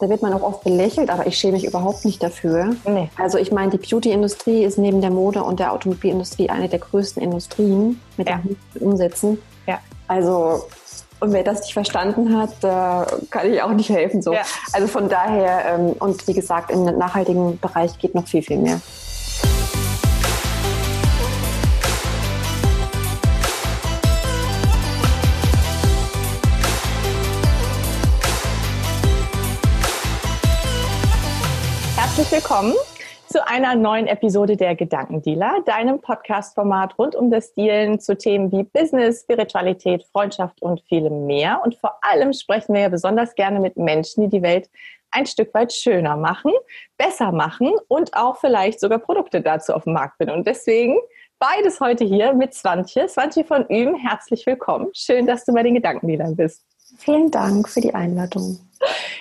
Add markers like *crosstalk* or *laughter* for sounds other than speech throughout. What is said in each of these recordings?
Da wird man auch oft belächelt, aber ich schäme mich überhaupt nicht dafür. Nee. Also ich meine, die Beauty-Industrie ist neben der Mode und der Automobilindustrie eine der größten Industrien mit ja. den Umsätzen. Ja. Also und wer das nicht verstanden hat, da kann ich auch nicht helfen. So. Ja. Also von daher, ähm, und wie gesagt, im nachhaltigen Bereich geht noch viel, viel mehr. Willkommen zu einer neuen Episode der Gedankendealer, deinem Podcast-Format rund um das Dealen zu Themen wie Business, Spiritualität, Freundschaft und vielem mehr. Und vor allem sprechen wir ja besonders gerne mit Menschen, die die Welt ein Stück weit schöner machen, besser machen und auch vielleicht sogar Produkte dazu auf dem Markt bringen. Und deswegen beides heute hier mit Swantje. Swantje von Üben, herzlich willkommen. Schön, dass du bei den Gedankendealern bist. Vielen Dank für die Einladung.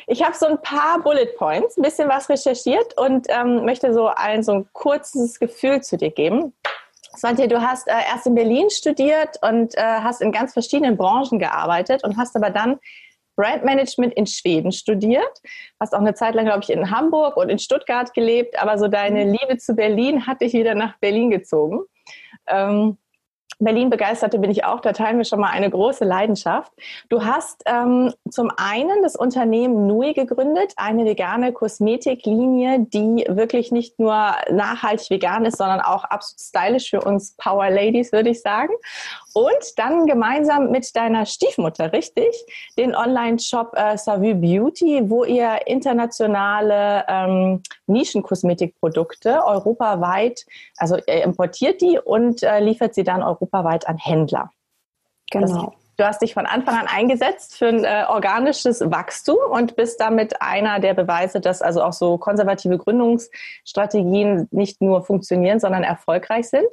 Ich habe so ein paar Bullet Points, ein bisschen was recherchiert und ähm, möchte so ein so ein kurzes Gefühl zu dir geben. Svante, du hast äh, erst in Berlin studiert und äh, hast in ganz verschiedenen Branchen gearbeitet und hast aber dann Brandmanagement in Schweden studiert, hast auch eine Zeit lang, glaube ich, in Hamburg und in Stuttgart gelebt, aber so deine mhm. Liebe zu Berlin hat dich wieder nach Berlin gezogen. Ähm, Berlin-Begeisterte bin ich auch, da teilen wir schon mal eine große Leidenschaft. Du hast ähm, zum einen das Unternehmen Nui gegründet, eine vegane Kosmetiklinie, die wirklich nicht nur nachhaltig vegan ist, sondern auch absolut stylisch für uns Power Ladies, würde ich sagen. Und dann gemeinsam mit deiner Stiefmutter, richtig, den Online-Shop äh, Savue Beauty, wo ihr internationale ähm, Nischenkosmetikprodukte europaweit, also ihr importiert die und äh, liefert sie dann europaweit an Händler. Genau. Das, du hast dich von Anfang an eingesetzt für ein äh, organisches Wachstum und bist damit einer der Beweise, dass also auch so konservative Gründungsstrategien nicht nur funktionieren, sondern erfolgreich sind.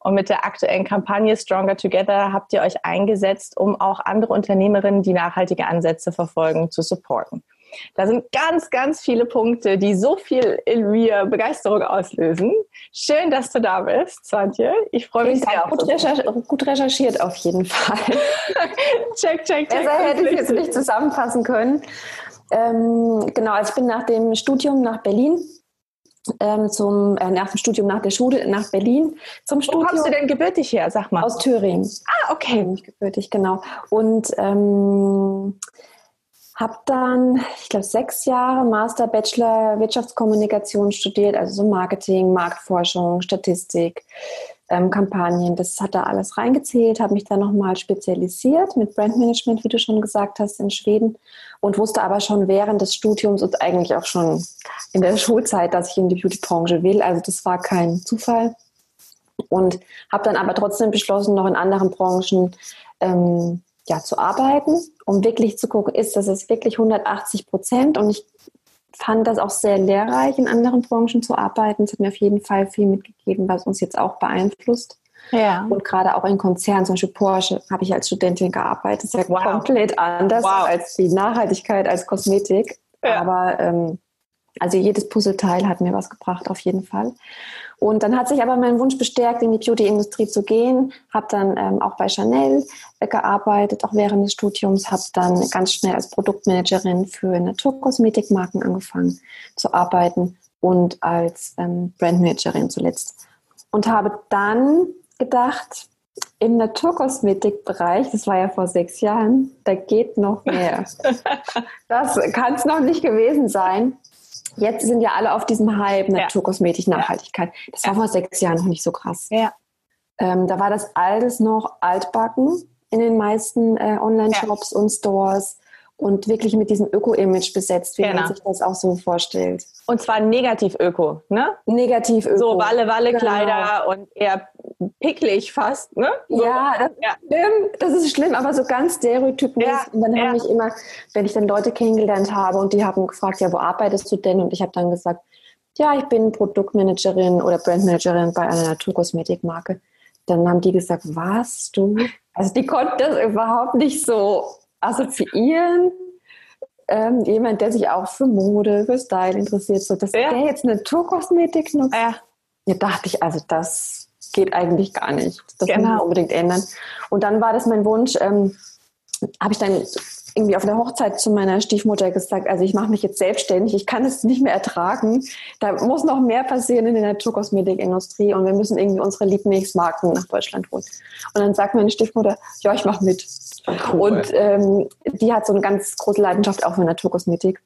Und mit der aktuellen Kampagne Stronger Together habt ihr euch eingesetzt, um auch andere Unternehmerinnen, die nachhaltige Ansätze verfolgen, zu supporten. Da sind ganz, ganz viele Punkte, die so viel in mir Begeisterung auslösen. Schön, dass du da bist, Swantje. Ich freue mich sehr. Gut, recherch gut, recherchiert auf jeden Fall. *laughs* check, check, check. Besser hätte ich jetzt nicht zusammenfassen können. Ähm, genau, also ich bin nach dem Studium nach Berlin ähm, zum äh, nach dem Studium nach der Schule nach Berlin zum Studium. Wo kommst du denn gebürtig her? Sag mal. Aus Thüringen. Ah, okay. Bin ich gebürtig, genau. Und ähm, habe dann, ich glaube, sechs Jahre Master Bachelor Wirtschaftskommunikation studiert, also so Marketing, Marktforschung, Statistik, ähm, Kampagnen. Das hat da alles reingezählt, habe mich dann nochmal spezialisiert mit Brandmanagement, wie du schon gesagt hast, in Schweden und wusste aber schon während des Studiums und eigentlich auch schon in der *laughs* Schulzeit, dass ich in die Beauty-Branche will. Also das war kein Zufall. Und habe dann aber trotzdem beschlossen, noch in anderen Branchen ähm, ja, zu arbeiten, um wirklich zu gucken, ist das jetzt wirklich 180 Prozent? Und ich fand das auch sehr lehrreich, in anderen Branchen zu arbeiten. Es hat mir auf jeden Fall viel mitgegeben, was uns jetzt auch beeinflusst. Ja. Und gerade auch in Konzernen, zum Beispiel Porsche, habe ich als Studentin gearbeitet. Das ist ja wow. komplett anders wow. als die Nachhaltigkeit als Kosmetik. Ja. Aber ähm, also jedes Puzzleteil hat mir was gebracht, auf jeden Fall. Und dann hat sich aber mein Wunsch bestärkt, in die Beauty-Industrie zu gehen. Habe dann ähm, auch bei Chanel äh, gearbeitet, auch während des Studiums. Habe dann ganz schnell als Produktmanagerin für Naturkosmetikmarken angefangen zu arbeiten und als ähm, Brandmanagerin zuletzt. Und habe dann gedacht, im Naturkosmetikbereich, das war ja vor sechs Jahren, da geht noch mehr. *laughs* das kann es noch nicht gewesen sein. Jetzt sind ja alle auf diesem Hype Naturkosmetik, Nachhaltigkeit. Das war vor sechs Jahren noch nicht so krass. Ja. Ähm, da war das alles noch altbacken in den meisten äh, Online-Shops und Stores und wirklich mit diesem Öko-Image besetzt, wie genau. man sich das auch so vorstellt. Und zwar negativ Öko, ne? Negativ Öko. So Walle-Walle-Kleider genau. und eher picklig fast, ne? So. Ja, das ja. ist schlimm. Das ist schlimm, aber so ganz stereotypisch. Ja. Und dann ja. habe ich immer, wenn ich dann Leute kennengelernt habe und die haben gefragt, ja, wo arbeitest du denn? Und ich habe dann gesagt, ja, ich bin Produktmanagerin oder Brandmanagerin bei einer Naturkosmetikmarke. Dann haben die gesagt, was, du? Also die konnten das überhaupt nicht so assoziieren. Ähm, jemand, der sich auch für Mode, für Style interessiert, so dass ja. der jetzt eine Naturkosmetik nutzt. Ja. Da dachte ich, also das geht eigentlich gar nicht. Das genau. muss man unbedingt ändern. Und dann war das mein Wunsch, ähm, habe ich dann irgendwie auf der Hochzeit zu meiner Stiefmutter gesagt, also ich mache mich jetzt selbstständig, ich kann es nicht mehr ertragen. Da muss noch mehr passieren in der Naturkosmetikindustrie und wir müssen irgendwie unsere Lieblingsmarken nach Deutschland holen. Und dann sagt meine Stiefmutter, ja, ich mache mit. Cool. Und ähm, die hat so eine ganz große Leidenschaft auch für Naturkosmetik.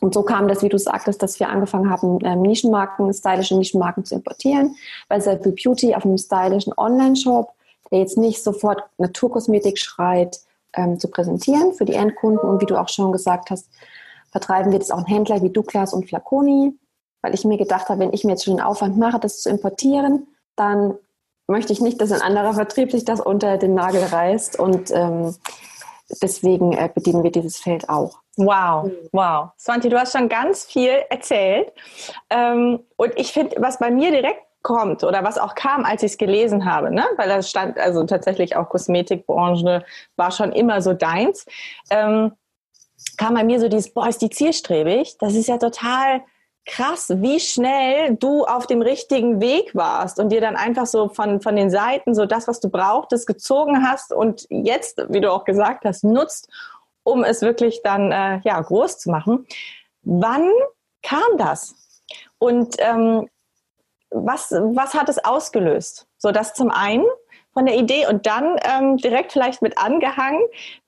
Und so kam das, wie du sagtest, dass wir angefangen haben, ähm, Nischenmarken, stylische Nischenmarken zu importieren. Bei Selfie Beauty auf einem stylischen Online-Shop, der jetzt nicht sofort Naturkosmetik schreit, ähm, zu präsentieren für die Endkunden. Und wie du auch schon gesagt hast, vertreiben wir das auch an Händler wie Douglas und Flaconi, weil ich mir gedacht habe, wenn ich mir jetzt schon den Aufwand mache, das zu importieren, dann möchte ich nicht, dass ein anderer Vertrieb sich das unter den Nagel reißt. Und ähm, deswegen äh, bedienen wir dieses Feld auch. Wow, mhm. wow. Swanti, du hast schon ganz viel erzählt. Ähm, und ich finde, was bei mir direkt kommt oder was auch kam, als ich es gelesen habe, ne? weil da stand also tatsächlich auch Kosmetikbranche war schon immer so deins, ähm, kam bei mir so dieses, boah, ist die zielstrebig? Das ist ja total krass, wie schnell du auf dem richtigen Weg warst und dir dann einfach so von, von den Seiten so das, was du brauchtest, gezogen hast und jetzt, wie du auch gesagt hast, nutzt, um es wirklich dann äh, ja, groß zu machen. Wann kam das? Und ähm, was, was hat es ausgelöst? So, das zum einen von der Idee und dann ähm, direkt vielleicht mit angehangen,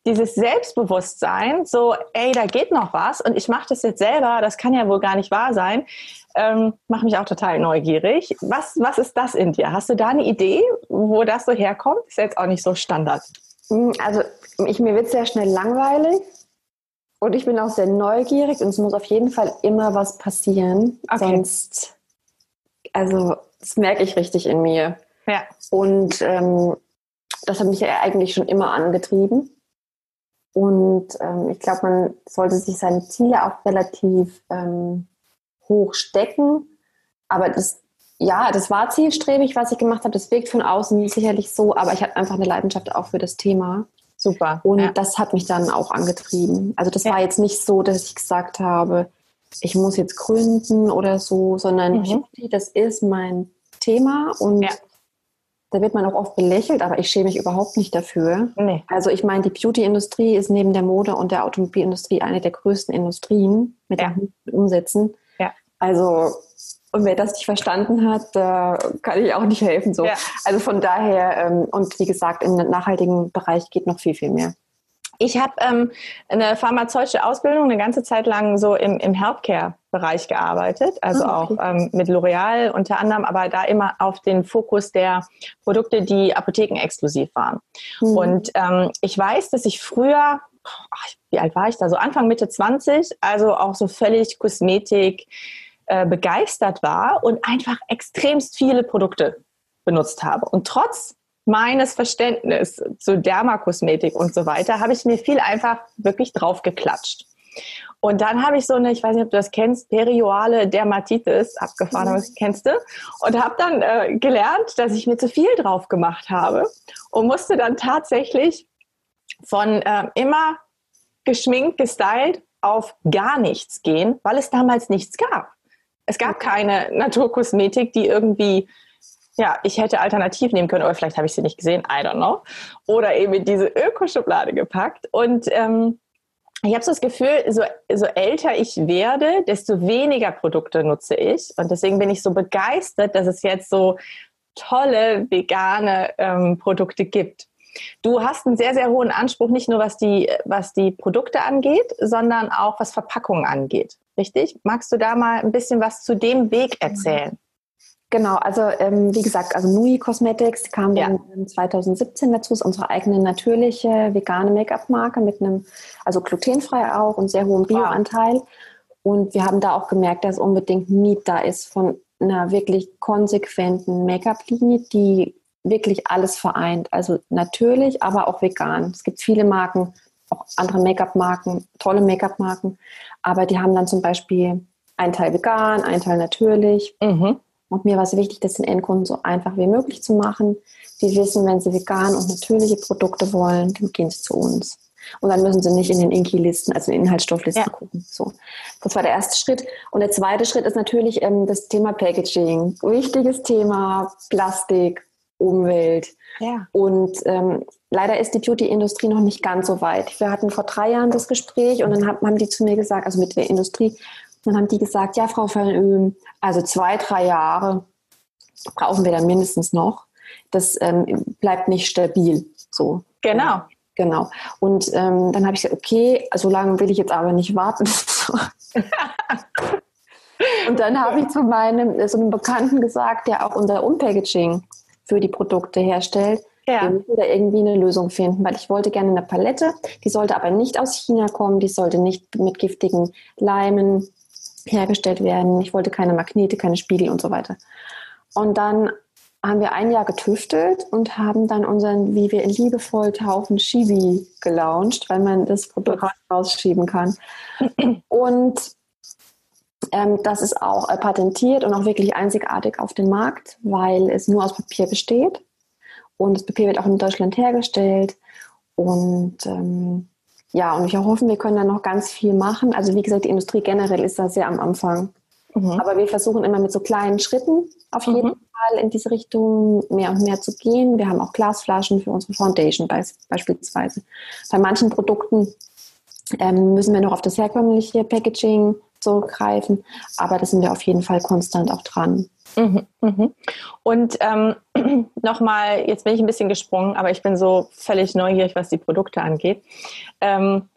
dieses Selbstbewusstsein, so, ey, da geht noch was und ich mache das jetzt selber, das kann ja wohl gar nicht wahr sein, ähm, macht mich auch total neugierig. Was, was ist das in dir? Hast du da eine Idee, wo das so herkommt? Ist jetzt auch nicht so Standard. Hm, also ich, mir wird sehr schnell langweilig und ich bin auch sehr neugierig und es muss auf jeden Fall immer was passieren. Okay. Sonst, also das merke ich richtig in mir. Ja. Und ähm, das hat mich ja eigentlich schon immer angetrieben. Und ähm, ich glaube, man sollte sich seine Ziele auch relativ ähm, hoch stecken. Aber das, ja, das war zielstrebig, was ich gemacht habe. Das wirkt von außen sicherlich so, aber ich habe einfach eine Leidenschaft auch für das Thema. Super. Und ja. das hat mich dann auch angetrieben. Also das ja. war jetzt nicht so, dass ich gesagt habe, ich muss jetzt gründen oder so, sondern mhm. das ist mein Thema und ja. da wird man auch oft belächelt, aber ich schäme mich überhaupt nicht dafür. Nee. Also ich meine, die Beauty-Industrie ist neben der Mode und der Automobilindustrie eine der größten Industrien mit ja. den Umsätzen. Ja. Also und wer das nicht verstanden hat, da kann ich auch nicht helfen. So. Ja. Also von daher, ähm, und wie gesagt, im nachhaltigen Bereich geht noch viel, viel mehr. Ich habe ähm, eine pharmazeutische Ausbildung eine ganze Zeit lang so im, im Healthcare-Bereich gearbeitet, also oh, okay. auch ähm, mit L'Oreal unter anderem, aber da immer auf den Fokus der Produkte, die apothekenexklusiv waren. Mhm. Und ähm, ich weiß, dass ich früher, ach, wie alt war ich da, so Anfang, Mitte 20, also auch so völlig Kosmetik, äh, begeistert war und einfach extremst viele Produkte benutzt habe. Und trotz meines Verständnisses zu Dermakosmetik und so weiter, habe ich mir viel einfach wirklich drauf geklatscht. Und dann habe ich so eine, ich weiß nicht, ob du das kennst, perioale Dermatitis abgefahren, mhm. kennst du? Und habe dann äh, gelernt, dass ich mir zu viel drauf gemacht habe und musste dann tatsächlich von äh, immer geschminkt, gestylt auf gar nichts gehen, weil es damals nichts gab. Es gab keine Naturkosmetik, die irgendwie, ja, ich hätte alternativ nehmen können, oder vielleicht habe ich sie nicht gesehen, I don't know. Oder eben in diese Ökoschublade gepackt. Und ähm, ich habe so das Gefühl, so, so älter ich werde, desto weniger Produkte nutze ich. Und deswegen bin ich so begeistert, dass es jetzt so tolle vegane ähm, Produkte gibt. Du hast einen sehr, sehr hohen Anspruch, nicht nur was die, was die Produkte angeht, sondern auch was Verpackungen angeht. Richtig? Magst du da mal ein bisschen was zu dem Weg erzählen? Genau, also ähm, wie gesagt, also Nui Cosmetics kam ja. dann 2017 dazu, ist unsere eigene natürliche vegane Make-up-Marke mit einem, also glutenfrei auch und sehr hohem Bioanteil. Und wir haben da auch gemerkt, dass unbedingt Need da ist von einer wirklich konsequenten Make-up-Linie, die wirklich alles vereint. Also natürlich, aber auch vegan. Es gibt viele Marken, auch andere Make-up-Marken, tolle Make-up-Marken, aber die haben dann zum Beispiel einen Teil vegan, einen Teil natürlich. Mhm. Und mir war es wichtig, das den Endkunden so einfach wie möglich zu machen. Die wissen, wenn sie vegan und natürliche Produkte wollen, dann gehen sie zu uns. Und dann müssen sie nicht in den Inki-Listen, also in den Inhaltsstofflisten ja. gucken. So. Das war der erste Schritt. Und der zweite Schritt ist natürlich ähm, das Thema Packaging. Wichtiges Thema, Plastik, Umwelt. Ja. Und ähm, leider ist die Beauty-Industrie noch nicht ganz so weit. Wir hatten vor drei Jahren das Gespräch und dann haben die zu mir gesagt, also mit der Industrie, dann haben die gesagt, ja, Frau Van also zwei, drei Jahre brauchen wir dann mindestens noch. Das ähm, bleibt nicht stabil. So. Genau. Genau. Und ähm, dann habe ich gesagt, okay, so lange will ich jetzt aber nicht warten. *laughs* und dann habe ich zu meinem so einem Bekannten gesagt, der auch unser Unpackaging für die Produkte herstellt, ja. wir müssen da irgendwie eine Lösung finden, weil ich wollte gerne eine Palette, die sollte aber nicht aus China kommen, die sollte nicht mit giftigen Leimen hergestellt werden. Ich wollte keine Magnete, keine Spiegel und so weiter. Und dann haben wir ein Jahr getüftelt und haben dann unseren, wie wir in liebevoll taufen, Shibi gelauncht, weil man das Produkt rausschieben kann. Und ähm, das ist auch äh, patentiert und auch wirklich einzigartig auf dem Markt, weil es nur aus Papier besteht. Und das Papier wird auch in Deutschland hergestellt. Und ähm, ja, und ich hoffe, wir können da noch ganz viel machen. Also wie gesagt, die Industrie generell ist da sehr am Anfang. Mhm. Aber wir versuchen immer mit so kleinen Schritten auf jeden mhm. Fall in diese Richtung mehr und mehr zu gehen. Wir haben auch Glasflaschen für unsere Foundation beispielsweise. Bei manchen Produkten ähm, müssen wir noch auf das herkömmliche Packaging zurückgreifen, aber da sind wir auf jeden Fall konstant auch dran. Mhm, mhm. Und ähm, *clears throat* nochmal, jetzt bin ich ein bisschen gesprungen, aber ich bin so völlig neugierig, was die Produkte angeht. Ähm,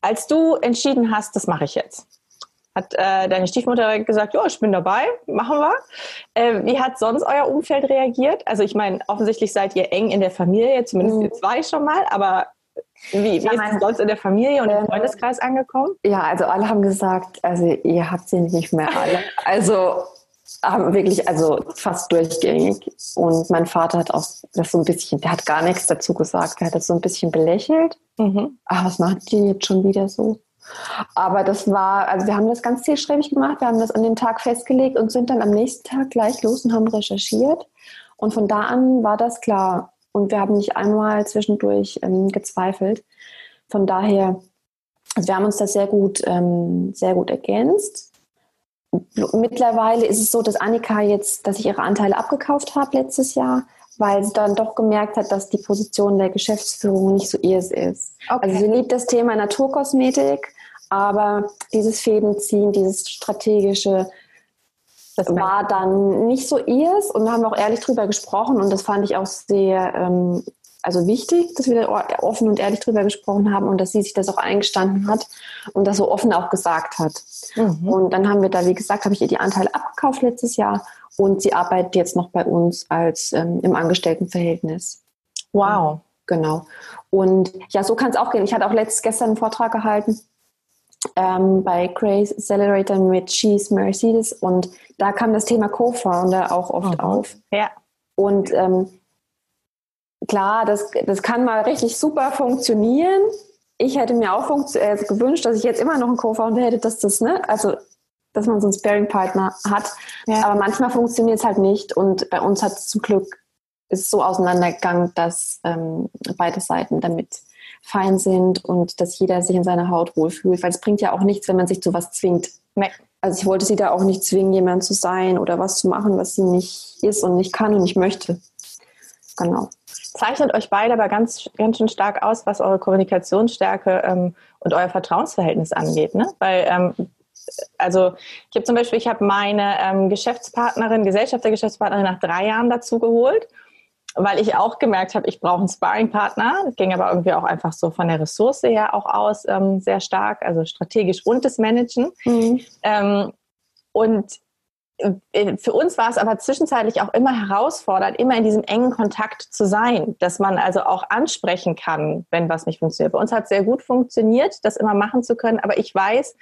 als du entschieden hast, das mache ich jetzt, hat äh, deine Stiefmutter gesagt, ja, ich bin dabei, machen wir. Äh, wie hat sonst euer Umfeld reagiert? Also ich meine, offensichtlich seid ihr eng in der Familie, zumindest mhm. ihr zwei schon mal, aber wie, wie ja, ist es sonst in der Familie und im ähm, Freundeskreis angekommen? Ja, also alle haben gesagt, also ihr habt sie nicht mehr alle. Also haben wirklich, also fast durchgängig. Und mein Vater hat auch das so ein bisschen, der hat gar nichts dazu gesagt, der hat das so ein bisschen belächelt. Mhm. Ach, was macht die jetzt schon wieder so? Aber das war, also wir haben das ganz zielstrebig gemacht. Wir haben das an dem Tag festgelegt und sind dann am nächsten Tag gleich los und haben recherchiert. Und von da an war das klar. Und wir haben nicht einmal zwischendurch ähm, gezweifelt. Von daher, also wir haben uns das sehr gut, ähm, sehr gut ergänzt. Mittlerweile ist es so, dass Annika jetzt, dass ich ihre Anteile abgekauft habe letztes Jahr, weil sie dann doch gemerkt hat, dass die Position der Geschäftsführung nicht so ihrs ist. Okay. Also sie liebt das Thema Naturkosmetik, aber dieses Fädenziehen, dieses strategische, das war dann nicht so ihrs und da haben wir auch ehrlich drüber gesprochen und das fand ich auch sehr ähm, also wichtig, dass wir da offen und ehrlich drüber gesprochen haben und dass sie sich das auch eingestanden hat und das so offen auch gesagt hat. Mhm. Und dann haben wir da, wie gesagt, habe ich ihr die Anteile abgekauft letztes Jahr und sie arbeitet jetzt noch bei uns als ähm, im Angestelltenverhältnis. Wow. Genau. Und ja, so kann es auch gehen. Ich hatte auch letztes gestern einen Vortrag gehalten ähm, bei Grace Accelerator mit Cheese Mercedes und da kam das Thema Co-Founder auch oft mhm. auf. Ja. Und ähm, klar, das, das kann mal richtig super funktionieren. Ich hätte mir auch äh, gewünscht, dass ich jetzt immer noch einen Co-Founder hätte, dass das, ne, also dass man so einen Sparing-Partner hat. Ja. Aber manchmal funktioniert es halt nicht. Und bei uns hat es zum Glück ist so auseinandergegangen, dass ähm, beide Seiten damit fein sind und dass jeder sich in seiner Haut wohlfühlt. Weil es bringt ja auch nichts, wenn man sich zu was zwingt. Nee. Also ich wollte sie da auch nicht zwingen, jemand zu sein oder was zu machen, was sie nicht ist und nicht kann und nicht möchte. Genau zeichnet euch beide aber ganz, ganz schön stark aus, was eure Kommunikationsstärke ähm, und euer Vertrauensverhältnis angeht. Ne? Weil, ähm, also ich habe zum Beispiel, ich habe meine ähm, Geschäftspartnerin, Gesellschaftergeschäftspartnerin nach drei Jahren dazu geholt, weil ich auch gemerkt habe, ich brauche einen Sparringpartner. Das ging aber irgendwie auch einfach so von der Ressource her auch aus, ähm, sehr stark, also strategisch und das Managen. Mhm. Ähm, und für uns war es aber zwischenzeitlich auch immer herausfordernd, immer in diesem engen Kontakt zu sein, dass man also auch ansprechen kann, wenn was nicht funktioniert. Bei uns hat es sehr gut funktioniert, das immer machen zu können, aber ich weiß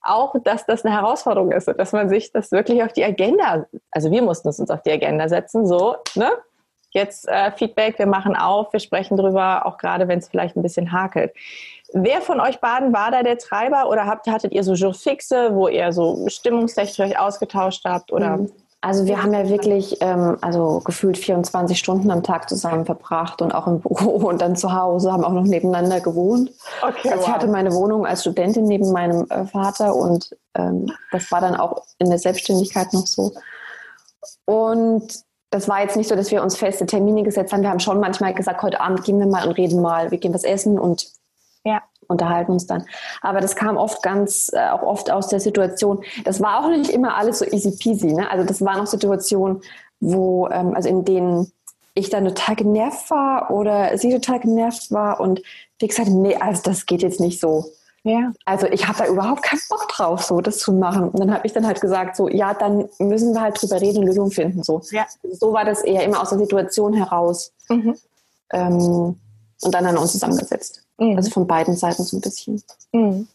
auch, dass das eine Herausforderung ist, dass man sich das wirklich auf die Agenda, also wir mussten es uns auf die Agenda setzen, so, ne? Jetzt äh, Feedback, wir machen auf, wir sprechen drüber, auch gerade wenn es vielleicht ein bisschen hakelt. Wer von euch beiden war da der Treiber oder habt, hattet ihr so Jourfixe, wo ihr so stimmungstechnisch euch ausgetauscht habt? Oder? Mhm. Also wir haben ja wirklich ähm, also gefühlt 24 Stunden am Tag zusammen verbracht und auch im Büro *laughs* und dann zu Hause, haben auch noch nebeneinander gewohnt. Okay, also ich hatte meine Wohnung als Studentin neben meinem äh, Vater und ähm, das war dann auch in der Selbstständigkeit noch so. Und das war jetzt nicht so, dass wir uns feste Termine gesetzt haben. Wir haben schon manchmal gesagt, heute Abend gehen wir mal und reden mal, wir gehen was essen und ja. unterhalten uns dann. Aber das kam oft ganz, äh, auch oft aus der Situation. Das war auch nicht immer alles so easy peasy. Ne? Also das waren auch Situationen, wo, ähm, also in denen ich dann total genervt war oder sie total genervt war und wie gesagt, nee, also das geht jetzt nicht so. Ja. Also ich habe da überhaupt keinen Bock drauf, so das zu machen. Und dann habe ich dann halt gesagt, so ja, dann müssen wir halt drüber reden und Lösungen finden. So. Ja. so war das eher immer aus der Situation heraus. Mhm. Ähm, und dann haben wir uns zusammengesetzt. Mhm. Also von beiden Seiten so ein bisschen. Mhm.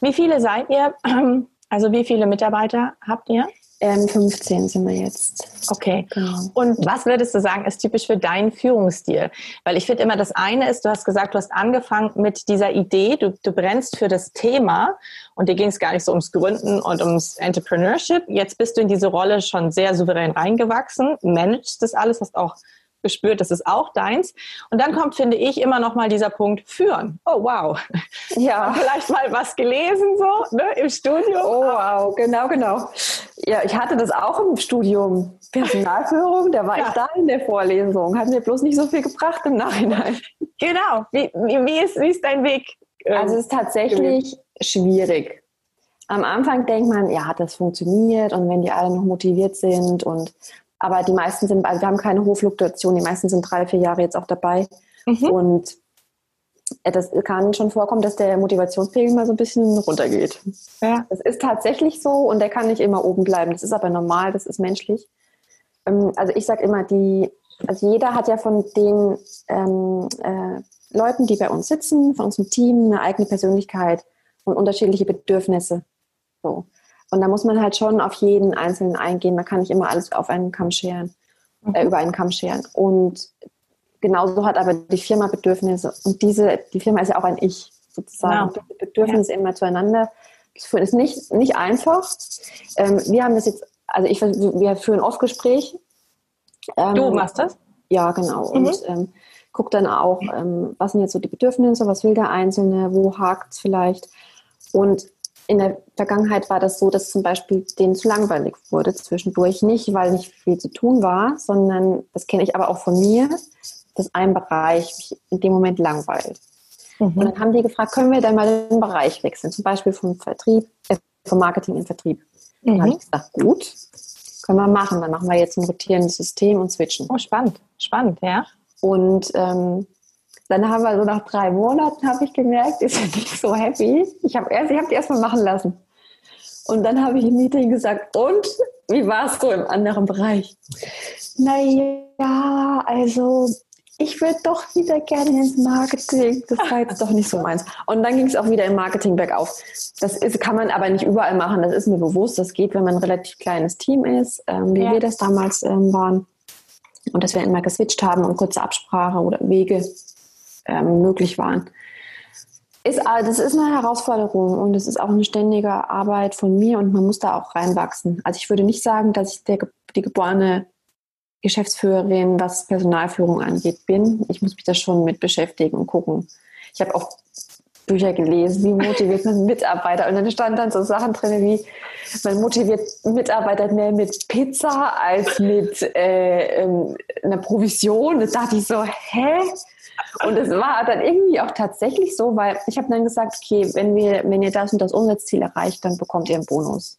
Wie viele seid ihr? *clears throat* Also wie viele Mitarbeiter habt ihr? Ähm, 15 sind wir jetzt. Okay. Genau. Und was würdest du sagen, ist typisch für deinen Führungsstil? Weil ich finde immer, das eine ist, du hast gesagt, du hast angefangen mit dieser Idee, du, du brennst für das Thema und dir ging es gar nicht so ums Gründen und ums Entrepreneurship. Jetzt bist du in diese Rolle schon sehr souverän reingewachsen, managst das alles, hast auch gespürt, das ist auch deins. Und dann kommt, finde ich, immer noch mal dieser Punkt führen. Oh wow. Ja. *laughs* Vielleicht mal was gelesen so ne, im Studium. Oh wow, genau, genau. Ja, ich hatte das auch im Studium. Personalführung, da war ja. ich da in der Vorlesung. Hat mir bloß nicht so viel gebracht im Nachhinein. Genau. Wie, wie, ist, wie ist dein Weg? Ähm, also es ist tatsächlich schwierig. Am Anfang denkt man, ja, hat das funktioniert und wenn die alle noch motiviert sind und aber die meisten sind, also wir haben keine hohe Fluktuation, die meisten sind drei, vier Jahre jetzt auch dabei. Mhm. Und äh, das kann schon vorkommen, dass der Motivationspegel mal so ein bisschen runtergeht. Ja. Das ist tatsächlich so und der kann nicht immer oben bleiben. Das ist aber normal, das ist menschlich. Ähm, also ich sage immer, die, also jeder hat ja von den ähm, äh, Leuten, die bei uns sitzen, von unserem Team, eine eigene Persönlichkeit und unterschiedliche Bedürfnisse. So. Und da muss man halt schon auf jeden Einzelnen eingehen. Man kann nicht immer alles auf einen Kamm scheren, äh, mhm. über einen Kamm scheren. Und genauso hat aber die Firma Bedürfnisse. Und diese, die Firma ist ja auch ein Ich sozusagen. Genau. Die Bedürfnisse ja. immer zueinander zu führen ist nicht, nicht einfach. Ähm, wir haben das jetzt, also ich, wir führen oft Gespräch. Ähm, du machst das? Ja, genau. Mhm. Und ähm, guck dann auch, ähm, was sind jetzt so die Bedürfnisse, was will der Einzelne, wo hakt es vielleicht. Und in der Vergangenheit war das so, dass zum Beispiel denen zu langweilig wurde zwischendurch. Nicht, weil nicht viel zu tun war, sondern das kenne ich aber auch von mir, dass ein Bereich mich in dem Moment langweilt. Mhm. Und dann haben die gefragt, können wir dann mal den Bereich wechseln, zum Beispiel vom Vertrieb, äh, vom Marketing in Vertrieb. Mhm. Dann habe ich gesagt, gut, können wir machen. Dann machen wir jetzt ein rotierendes System und switchen. Oh, spannend, spannend, ja. Und ähm, dann haben wir so nach drei Monaten, habe ich gemerkt, ist er nicht so happy. Ich habe erst, ich habe die erstmal machen lassen. Und dann habe ich im Meeting gesagt, und wie war es so im anderen Bereich? Naja, also ich würde doch wieder gerne ins Marketing. Das war jetzt doch nicht so meins. Und dann ging es auch wieder im Marketing bergauf. Das ist, kann man aber nicht überall machen. Das ist mir bewusst. Das geht, wenn man ein relativ kleines Team ist, ähm, wie ja. wir das damals ähm, waren. Und dass wir immer geswitcht haben und kurze Absprache oder Wege ähm, möglich waren. Ist, äh, das ist eine Herausforderung und es ist auch eine ständige Arbeit von mir und man muss da auch reinwachsen. Also ich würde nicht sagen, dass ich der, die geborene Geschäftsführerin, was Personalführung angeht, bin. Ich muss mich da schon mit beschäftigen und gucken. Ich habe auch Bücher gelesen, wie motiviert man *laughs* Mitarbeiter. Und dann stand dann so Sachen drin wie, man motiviert Mitarbeiter mehr mit Pizza als mit äh, ähm, einer Provision. Da dachte ich so, hä? Und es war dann irgendwie auch tatsächlich so, weil ich habe dann gesagt, okay, wenn wir, wenn ihr das und das Umsatzziel erreicht, dann bekommt ihr einen Bonus.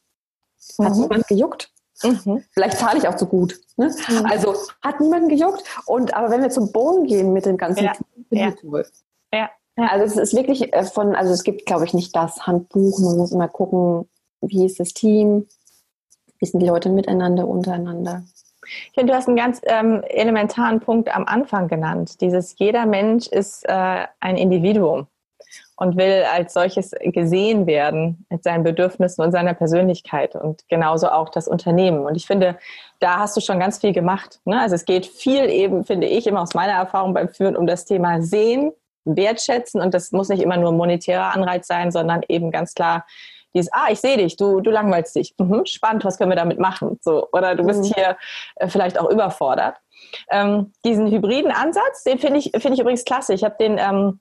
Hat mhm. niemand gejuckt? Mhm. Vielleicht zahle ich auch zu gut. Ne? Mhm. Also hat niemand gejuckt. Und aber wenn wir zum Boden gehen mit dem ganzen ja. ja. ja. ja. Also es ist wirklich äh, von, also es gibt, glaube ich, nicht das Handbuch. Man muss immer gucken, wie ist das Team, wie sind die Leute miteinander, untereinander. Ich finde, du hast einen ganz ähm, elementaren Punkt am Anfang genannt. Dieses jeder Mensch ist äh, ein Individuum und will als solches gesehen werden mit seinen Bedürfnissen und seiner Persönlichkeit und genauso auch das Unternehmen. Und ich finde, da hast du schon ganz viel gemacht. Ne? Also es geht viel eben, finde ich, immer aus meiner Erfahrung beim Führen um das Thema Sehen, Wertschätzen und das muss nicht immer nur monetärer Anreiz sein, sondern eben ganz klar dieses, ah, ich sehe dich, du, du langweilst dich. Mhm, spannend, was können wir damit machen? So, oder du bist mhm. hier äh, vielleicht auch überfordert. Ähm, diesen hybriden Ansatz, den finde ich, finde ich übrigens klasse. Ich habe den ähm,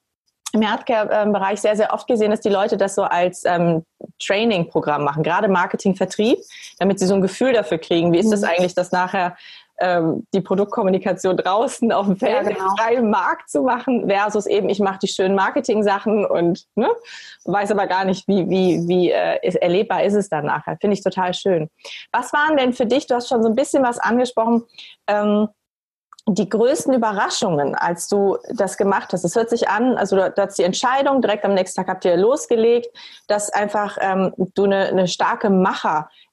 im Healthcare-Bereich sehr, sehr oft gesehen, dass die Leute das so als ähm, Training-Programm machen, gerade Marketing, Vertrieb, damit sie so ein Gefühl dafür kriegen, wie ist das mhm. eigentlich, das nachher ähm, die Produktkommunikation draußen auf dem Feld, ja, genau. *laughs* freien Markt zu machen, versus eben, ich mache die schönen Marketing-Sachen und ne, weiß aber gar nicht, wie, wie, wie äh, ist, erlebbar ist es dann nachher. Finde ich total schön. Was waren denn für dich, du hast schon so ein bisschen was angesprochen, ähm, die größten Überraschungen, als du das gemacht hast? Es hört sich an, also du, du hast die Entscheidung, direkt am nächsten Tag habt ihr losgelegt, dass einfach ähm, du eine, eine starke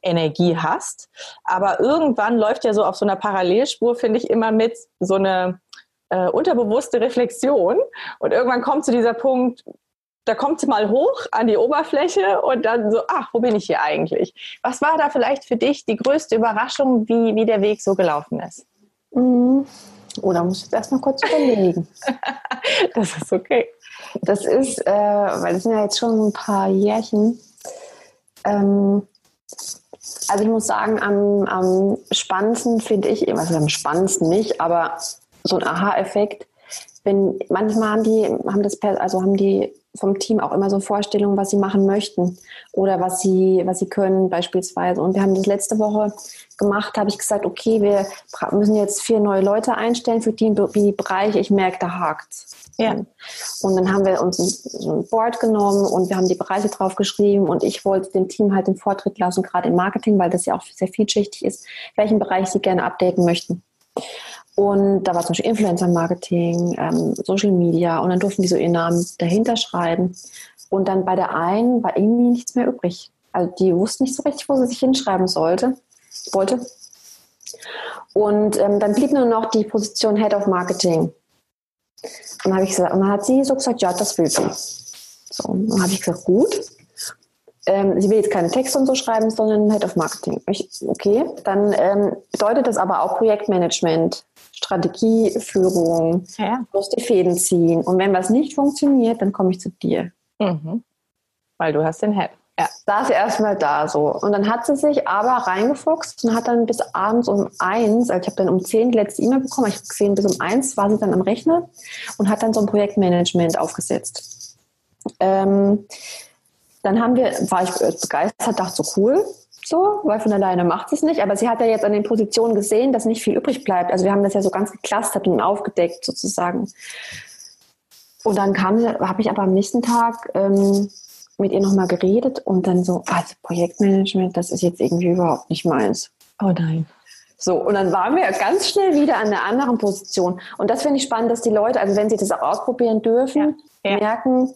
Macherenergie hast. Aber irgendwann läuft ja so auf so einer Parallelspur, finde ich, immer mit so eine äh, unterbewusste Reflexion. Und irgendwann kommt zu dieser Punkt, da kommt sie mal hoch an die Oberfläche und dann so, ach, wo bin ich hier eigentlich? Was war da vielleicht für dich die größte Überraschung, wie, wie der Weg so gelaufen ist? Mhm. Oder muss ich jetzt erst mal kurz überlegen? *laughs* das ist okay. Das ist, äh, weil das sind ja jetzt schon ein paar Jährchen. Ähm, also ich muss sagen, am, am spannendsten finde ich, also am spannendsten nicht, aber so ein Aha-Effekt, wenn manchmal haben die, haben das, also haben die vom Team auch immer so Vorstellungen, was sie machen möchten oder was sie, was sie können beispielsweise. Und wir haben das letzte Woche gemacht, habe ich gesagt, okay, wir müssen jetzt vier neue Leute einstellen für die, die Bereiche. Ich merke, da hakt ja. Und dann haben wir uns ein, Board genommen und wir haben die Bereiche drauf geschrieben und ich wollte dem Team halt den Vortritt lassen, gerade im Marketing, weil das ja auch sehr vielschichtig ist, welchen Bereich sie gerne updaten möchten. Und da war zum Beispiel Influencer-Marketing, ähm, Social Media und dann durften die so ihren Namen dahinter schreiben. Und dann bei der einen war irgendwie nichts mehr übrig. Also die wussten nicht so richtig, wo sie sich hinschreiben sollte wollte. Und ähm, dann blieb nur noch die Position Head of Marketing. Und habe ich gesagt, und dann hat sie so gesagt, ja, das will sie. So, und dann habe ich gesagt, gut. Ähm, sie will jetzt keine Texte und so schreiben, sondern Head of Marketing. Ich, okay, dann ähm, bedeutet das aber auch Projektmanagement, Strategieführung, ja. muss die Fäden ziehen. Und wenn was nicht funktioniert, dann komme ich zu dir. Mhm. Weil du hast den Head. Ja, saß erstmal da so. Und dann hat sie sich aber reingefuchst und hat dann bis abends um eins, also ich habe dann um zehn die letzte E-Mail bekommen, ich habe gesehen, bis um eins war sie dann am Rechner und hat dann so ein Projektmanagement aufgesetzt. Ähm, dann haben wir, war ich begeistert, dachte so cool, so, weil von alleine macht sie es nicht. Aber sie hat ja jetzt an den Positionen gesehen, dass nicht viel übrig bleibt. Also wir haben das ja so ganz geklustert und aufgedeckt sozusagen. Und dann kam, habe ich aber am nächsten Tag ähm, mit ihr nochmal geredet und dann so, also Projektmanagement, das ist jetzt irgendwie überhaupt nicht meins. Oh nein. So, und dann waren wir ganz schnell wieder an der anderen Position. Und das finde ich spannend, dass die Leute, also wenn sie das auch ausprobieren dürfen, ja. Ja. merken,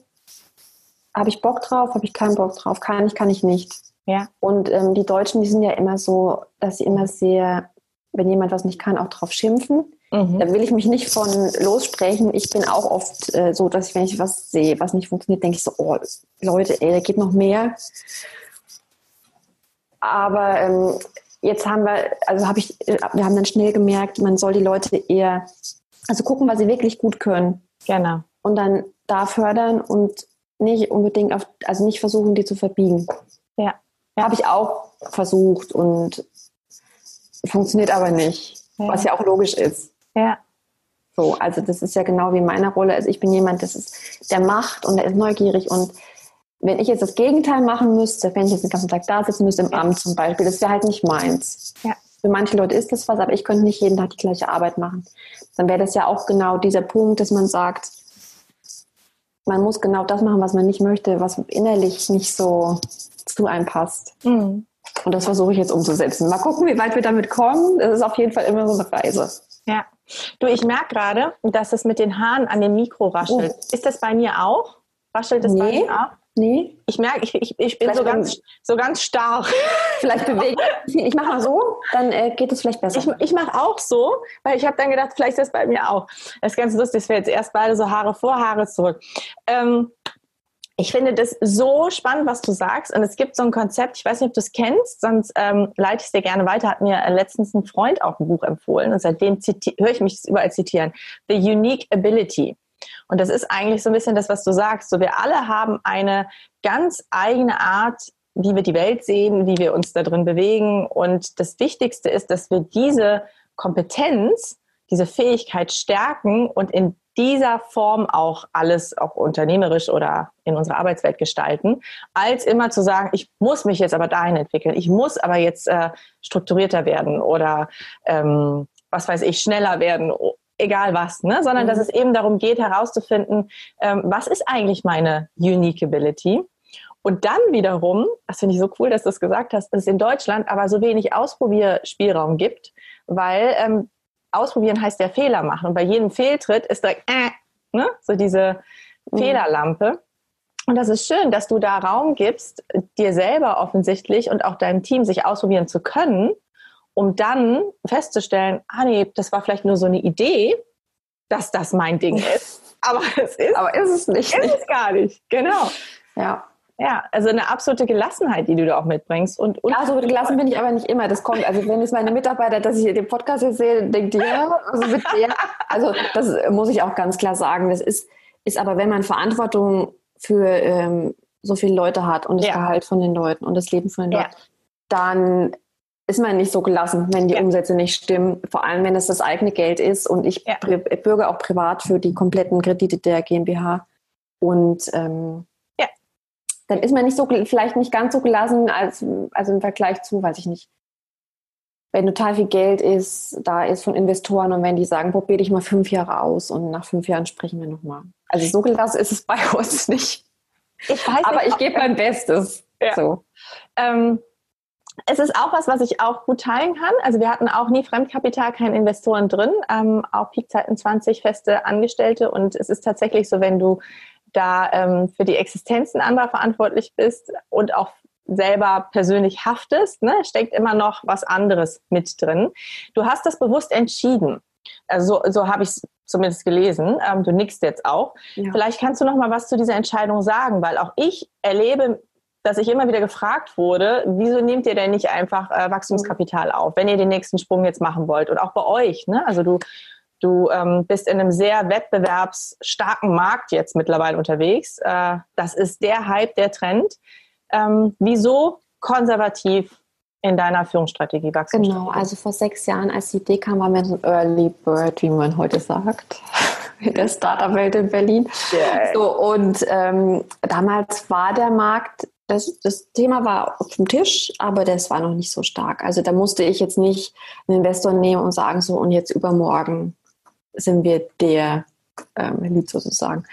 habe ich Bock drauf, habe ich keinen Bock drauf, kann ich, kann ich nicht. Ja. Und ähm, die Deutschen, die sind ja immer so, dass sie immer sehr, wenn jemand was nicht kann, auch drauf schimpfen. Mhm. Da will ich mich nicht von lossprechen. Ich bin auch oft äh, so, dass ich, wenn ich was sehe, was nicht funktioniert, denke ich so, oh, Leute, ey, da geht noch mehr. Aber ähm, jetzt haben wir, also habe ich, wir haben dann schnell gemerkt, man soll die Leute eher, also gucken, was sie wirklich gut können. Genau. Und dann da fördern und nicht unbedingt auf, also nicht versuchen, die zu verbiegen. Ja. Ja. Habe ich auch versucht und funktioniert aber nicht, ja. was ja auch logisch ist. Ja. So, also das ist ja genau wie meine Rolle. Also ich bin jemand, das ist, der macht und der ist neugierig und wenn ich jetzt das Gegenteil machen müsste, wenn ich jetzt den ganzen Tag da sitzen müsste im ja. Amt zum Beispiel, das wäre halt nicht meins. Ja. Für manche Leute ist das was, aber ich könnte nicht jeden Tag die gleiche Arbeit machen. Dann wäre das ja auch genau dieser Punkt, dass man sagt, man muss genau das machen, was man nicht möchte, was innerlich nicht so zu einem passt. Mhm. Und das versuche ich jetzt umzusetzen. Mal gucken, wie weit wir damit kommen. Das ist auf jeden Fall immer so eine Reise. Ja. Du, ich merke gerade, dass es mit den Haaren an dem Mikro raschelt. Oh. Ist das bei mir auch? Raschelt es nee. bei mir auch? Nee. Ich merke, ich, ich, ich bin so ganz, so ganz starr. *laughs* Vielleicht bewege ich Ich mache mal so, dann äh, geht es vielleicht besser. Ich, ich mache auch so, weil ich habe dann gedacht, vielleicht ist das bei mir auch. Das ist ganz lustig, es wäre jetzt erst beide so Haare vor, Haare zurück. Ähm, ich finde das so spannend, was du sagst. Und es gibt so ein Konzept, ich weiß nicht, ob du es kennst, sonst ähm, leite ich es dir gerne weiter. Hat mir letztens ein Freund auch ein Buch empfohlen und seitdem höre ich mich überall zitieren. The Unique Ability. Und das ist eigentlich so ein bisschen das, was du sagst. So, wir alle haben eine ganz eigene Art, wie wir die Welt sehen, wie wir uns da drin bewegen. Und das Wichtigste ist, dass wir diese Kompetenz, diese Fähigkeit stärken und in dieser Form auch alles auch unternehmerisch oder in unserer Arbeitswelt gestalten, als immer zu sagen, ich muss mich jetzt aber dahin entwickeln, ich muss aber jetzt äh, strukturierter werden oder ähm, was weiß ich, schneller werden, egal was, ne? sondern mhm. dass es eben darum geht, herauszufinden, ähm, was ist eigentlich meine Unique Ability. Und dann wiederum, das finde ich so cool, dass du es gesagt hast, dass es in Deutschland aber so wenig Ausprobierspielraum gibt, weil ähm, ausprobieren heißt ja Fehler machen. Und bei jedem Fehltritt ist direkt, äh, ne? so diese mhm. Fehlerlampe. Und das ist schön, dass du da Raum gibst, dir selber offensichtlich und auch deinem Team sich ausprobieren zu können um dann festzustellen, ah nee, das war vielleicht nur so eine Idee, dass das mein Ding *laughs* ist. Aber es ist, aber ist es nicht. Ist es gar nicht, genau. Ja. Ja, also eine absolute Gelassenheit, die du da auch mitbringst. Und, und ja, so gelassen bin ich aber nicht immer. Das kommt, also wenn jetzt meine Mitarbeiter, dass ich den Podcast jetzt sehe, denkt ja, also mit der, also das muss ich auch ganz klar sagen. Das ist, ist aber, wenn man Verantwortung für ähm, so viele Leute hat und das ja. Gehalt von den Leuten und das Leben von den Leuten, ja. dann ist man nicht so gelassen, wenn die ja. Umsätze nicht stimmen. Vor allem, wenn es das eigene Geld ist und ich bürge auch privat für die kompletten Kredite der GmbH. Und ähm. Dann ist man nicht so, vielleicht nicht ganz so gelassen, als, also im Vergleich zu, weiß ich nicht, wenn total viel Geld ist, da ist von Investoren und wenn die sagen, probier dich mal fünf Jahre aus und nach fünf Jahren sprechen wir nochmal. Also so gelassen ist es bei *laughs* uns nicht. Ich Aber ich gebe mein Bestes. Ja. So. Ähm, es ist auch was, was ich auch gut teilen kann. Also wir hatten auch nie Fremdkapital, keine Investoren drin, ähm, auch Peakzeiten 20 feste Angestellte. Und es ist tatsächlich so, wenn du da ähm, für die Existenzen anderer verantwortlich bist und auch selber persönlich haftest, ne, steckt immer noch was anderes mit drin. Du hast das bewusst entschieden. Also so, so habe ich es zumindest gelesen. Ähm, du nickst jetzt auch. Ja. Vielleicht kannst du noch mal was zu dieser Entscheidung sagen, weil auch ich erlebe dass ich immer wieder gefragt wurde, wieso nehmt ihr denn nicht einfach äh, Wachstumskapital auf, wenn ihr den nächsten Sprung jetzt machen wollt? Und auch bei euch, ne? Also du, du ähm, bist in einem sehr wettbewerbsstarken Markt jetzt mittlerweile unterwegs. Äh, das ist der Hype, der Trend. Ähm, wieso konservativ in deiner Führungsstrategie wachsen? Genau, also vor sechs Jahren, als die Idee kam, waren wir so ein Early Bird, wie man heute sagt *laughs* in der Startup-Welt in Berlin. Yeah. So, und ähm, damals war der Markt das, das Thema war auf dem Tisch, aber das war noch nicht so stark. Also da musste ich jetzt nicht einen Investor nehmen und sagen, so und jetzt übermorgen sind wir der ähm, Lead sozusagen.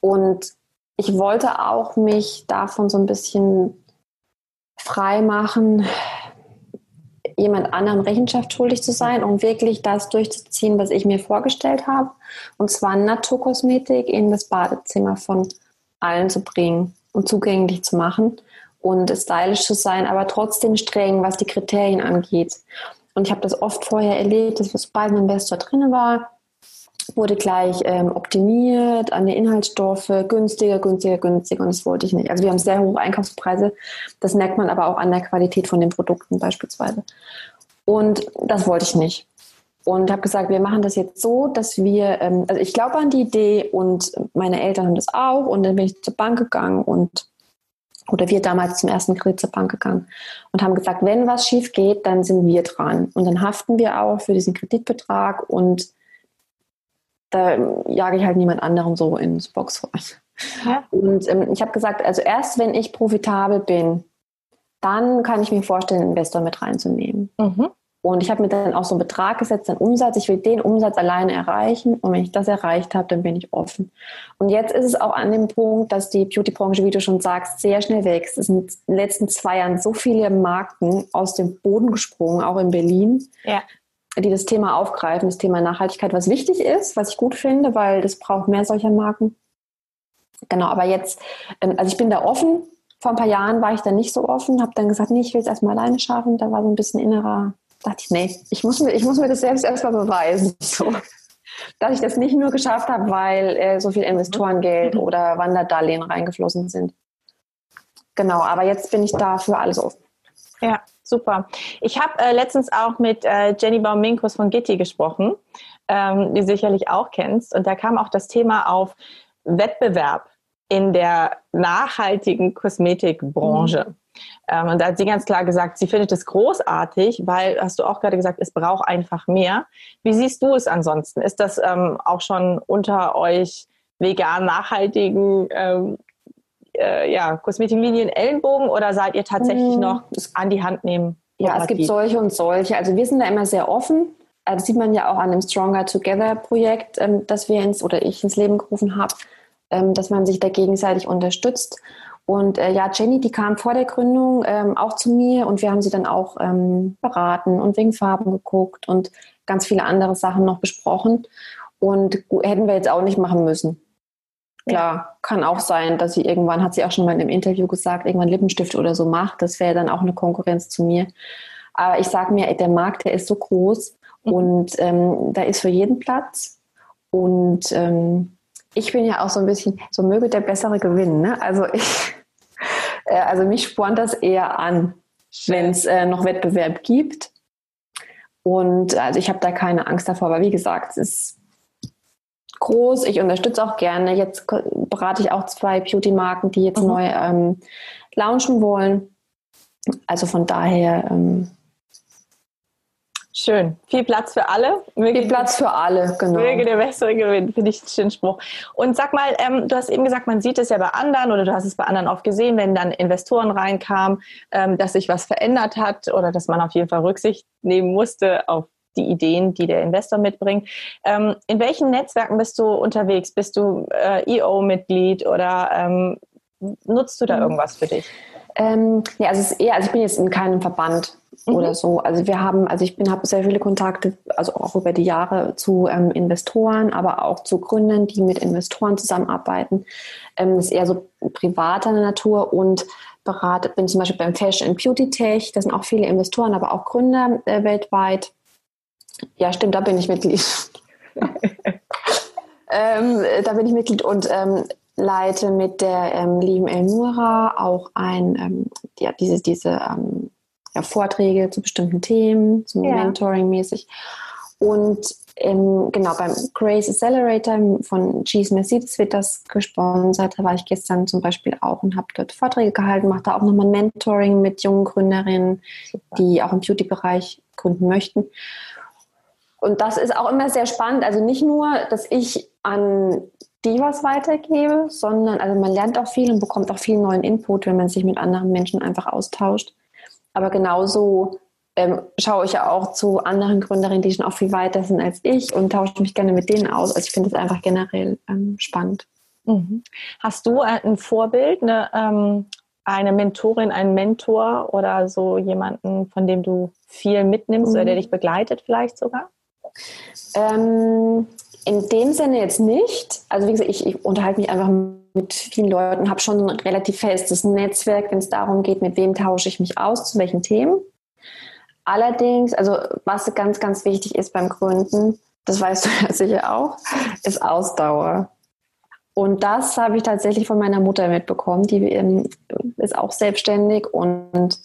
Und ich wollte auch mich davon so ein bisschen frei machen, jemand anderem Rechenschaft schuldig zu sein, um wirklich das durchzuziehen, was ich mir vorgestellt habe. Und zwar Naturkosmetik in das Badezimmer von allen zu bringen und zugänglich zu machen und stylisch zu sein, aber trotzdem streng, was die Kriterien angeht. Und ich habe das oft vorher erlebt, dass sobald ein Investor drin war, wurde gleich ähm, optimiert an die Inhaltsstoffe, günstiger, günstiger, günstiger und das wollte ich nicht. Also wir haben sehr hohe Einkaufspreise, das merkt man aber auch an der Qualität von den Produkten beispielsweise. Und das wollte ich nicht und habe gesagt, wir machen das jetzt so, dass wir, ähm, also ich glaube an die Idee und meine Eltern haben das auch und dann bin ich zur Bank gegangen und oder wir damals zum ersten Kredit zur Bank gegangen und haben gesagt, wenn was schief geht, dann sind wir dran und dann haften wir auch für diesen Kreditbetrag und da jage ich halt niemand anderem so ins Box rein. Ja. Und ähm, ich habe gesagt, also erst wenn ich profitabel bin, dann kann ich mir vorstellen, einen Investor mit reinzunehmen. Mhm. Und ich habe mir dann auch so einen Betrag gesetzt, einen Umsatz. Ich will den Umsatz alleine erreichen. Und wenn ich das erreicht habe, dann bin ich offen. Und jetzt ist es auch an dem Punkt, dass die Beauty-Branche, wie du schon sagst, sehr schnell wächst. Es sind in den letzten zwei Jahren so viele Marken aus dem Boden gesprungen, auch in Berlin, ja. Die das Thema aufgreifen, das Thema Nachhaltigkeit, was wichtig ist, was ich gut finde, weil das braucht mehr solcher Marken. Genau, aber jetzt, ähm, also ich bin da offen. Vor ein paar Jahren war ich da nicht so offen, habe dann gesagt, nee, ich will es erstmal alleine schaffen. Da war so ein bisschen innerer dachte ich, nee, ich muss mir, ich muss mir das selbst erstmal beweisen. *laughs* So. Dass ich das nicht nur geschafft habe, weil äh, so viel Investorengeld mhm. oder Wanderdarlehen reingeflossen sind. Genau, aber jetzt bin ich da für alles offen. Ja, super. Ich habe äh, letztens auch mit äh, Jenny Bauminkus von Gitti gesprochen, ähm, die du sicherlich auch kennst. Und da kam auch das Thema auf Wettbewerb in der nachhaltigen Kosmetikbranche. Mhm. Ähm, und da hat sie ganz klar gesagt, sie findet es großartig, weil, hast du auch gerade gesagt, es braucht einfach mehr. Wie siehst du es ansonsten? Ist das ähm, auch schon unter euch vegan nachhaltigen ähm, äh, ja, Kosmetiklinien Ellenbogen oder seid ihr tatsächlich mhm. noch an die Hand nehmen? Ja, es gibt solche und solche. Also wir sind da immer sehr offen. äh, das sieht man ja auch an dem Stronger Together Projekt, ähm, das wir ins oder ich ins Leben gerufen habe, ähm, dass man sich da gegenseitig unterstützt. Und äh, ja, Jenny, die kam vor der Gründung ähm, auch zu mir und wir haben sie dann auch ähm, beraten und wegen Farben geguckt und ganz viele andere Sachen noch besprochen. Und hätten wir jetzt auch nicht machen müssen. Klar, ja. kann auch sein, dass sie irgendwann, hat sie auch schon mal in einem Interview gesagt, irgendwann Lippenstift oder so macht. Das wäre dann auch eine Konkurrenz zu mir. Aber ich sage mir, der Markt, der ist so groß mhm. und ähm, da ist für jeden Platz. Und ähm, ich bin ja auch so ein bisschen, so möge der Bessere gewinnen. Ne? Also ich, *laughs* äh, also mich spornt das eher an, wenn es äh, noch Wettbewerb gibt. Und also ich habe da keine Angst davor, aber wie gesagt, es ist groß. Ich unterstütze auch gerne. Jetzt berate ich auch zwei Beauty-Marken, die jetzt mhm. neu ähm, launchen wollen. Also von daher. Ähm, Schön. Viel Platz für alle. Möge Viel Platz für alle, genau. Möge der Bessere gewinnen, finde ich einen schönen Spruch. Und sag mal, ähm, du hast eben gesagt, man sieht es ja bei anderen oder du hast es bei anderen oft gesehen, wenn dann Investoren reinkamen, ähm, dass sich was verändert hat oder dass man auf jeden Fall Rücksicht nehmen musste auf die Ideen, die der Investor mitbringt. Ähm, in welchen Netzwerken bist du unterwegs? Bist du äh, EO-Mitglied oder ähm, nutzt du da mhm. irgendwas für dich? Ähm, ja, also es ist eher, also ich bin jetzt in keinem Verband mhm. oder so. Also wir haben, also ich bin habe sehr viele Kontakte, also auch über die Jahre zu ähm, Investoren, aber auch zu Gründern, die mit Investoren zusammenarbeiten. Ähm, das ist eher so privater Natur und berate, bin zum Beispiel beim Fashion and Beauty Tech. Da sind auch viele Investoren, aber auch Gründer äh, weltweit. Ja, stimmt, da bin ich Mitglied. *laughs* ähm, da bin ich Mitglied und ähm, leite mit der ähm, lieben Elnura auch ein, ähm, ja, diese, diese ähm, ja, Vorträge zu bestimmten Themen, zum ja. Mentoring mäßig. Und ähm, genau beim Grace Accelerator von Cheese Mercedes wird das gesponsert. Da war ich gestern zum Beispiel auch und habe dort Vorträge gehalten, mache da auch nochmal Mentoring mit jungen Gründerinnen, Super. die auch im Beauty-Bereich gründen möchten. Und das ist auch immer sehr spannend. Also nicht nur, dass ich an die was weitergebe, sondern also man lernt auch viel und bekommt auch viel neuen Input, wenn man sich mit anderen Menschen einfach austauscht. Aber genauso ähm, schaue ich ja auch zu anderen Gründerinnen, die schon auch viel weiter sind als ich und tausche mich gerne mit denen aus. Also ich finde es einfach generell ähm, spannend. Mhm. Hast du ein Vorbild, eine, ähm, eine Mentorin, einen Mentor oder so jemanden, von dem du viel mitnimmst mhm. oder der dich begleitet vielleicht sogar? Ähm, in dem Sinne jetzt nicht. Also wie gesagt, ich, ich unterhalte mich einfach mit vielen Leuten, habe schon ein relativ festes Netzwerk, wenn es darum geht, mit wem tausche ich mich aus, zu welchen Themen. Allerdings, also was ganz, ganz wichtig ist beim Gründen, das weißt du *laughs* ja sicher auch, ist Ausdauer. Und das habe ich tatsächlich von meiner Mutter mitbekommen. Die ist auch selbstständig und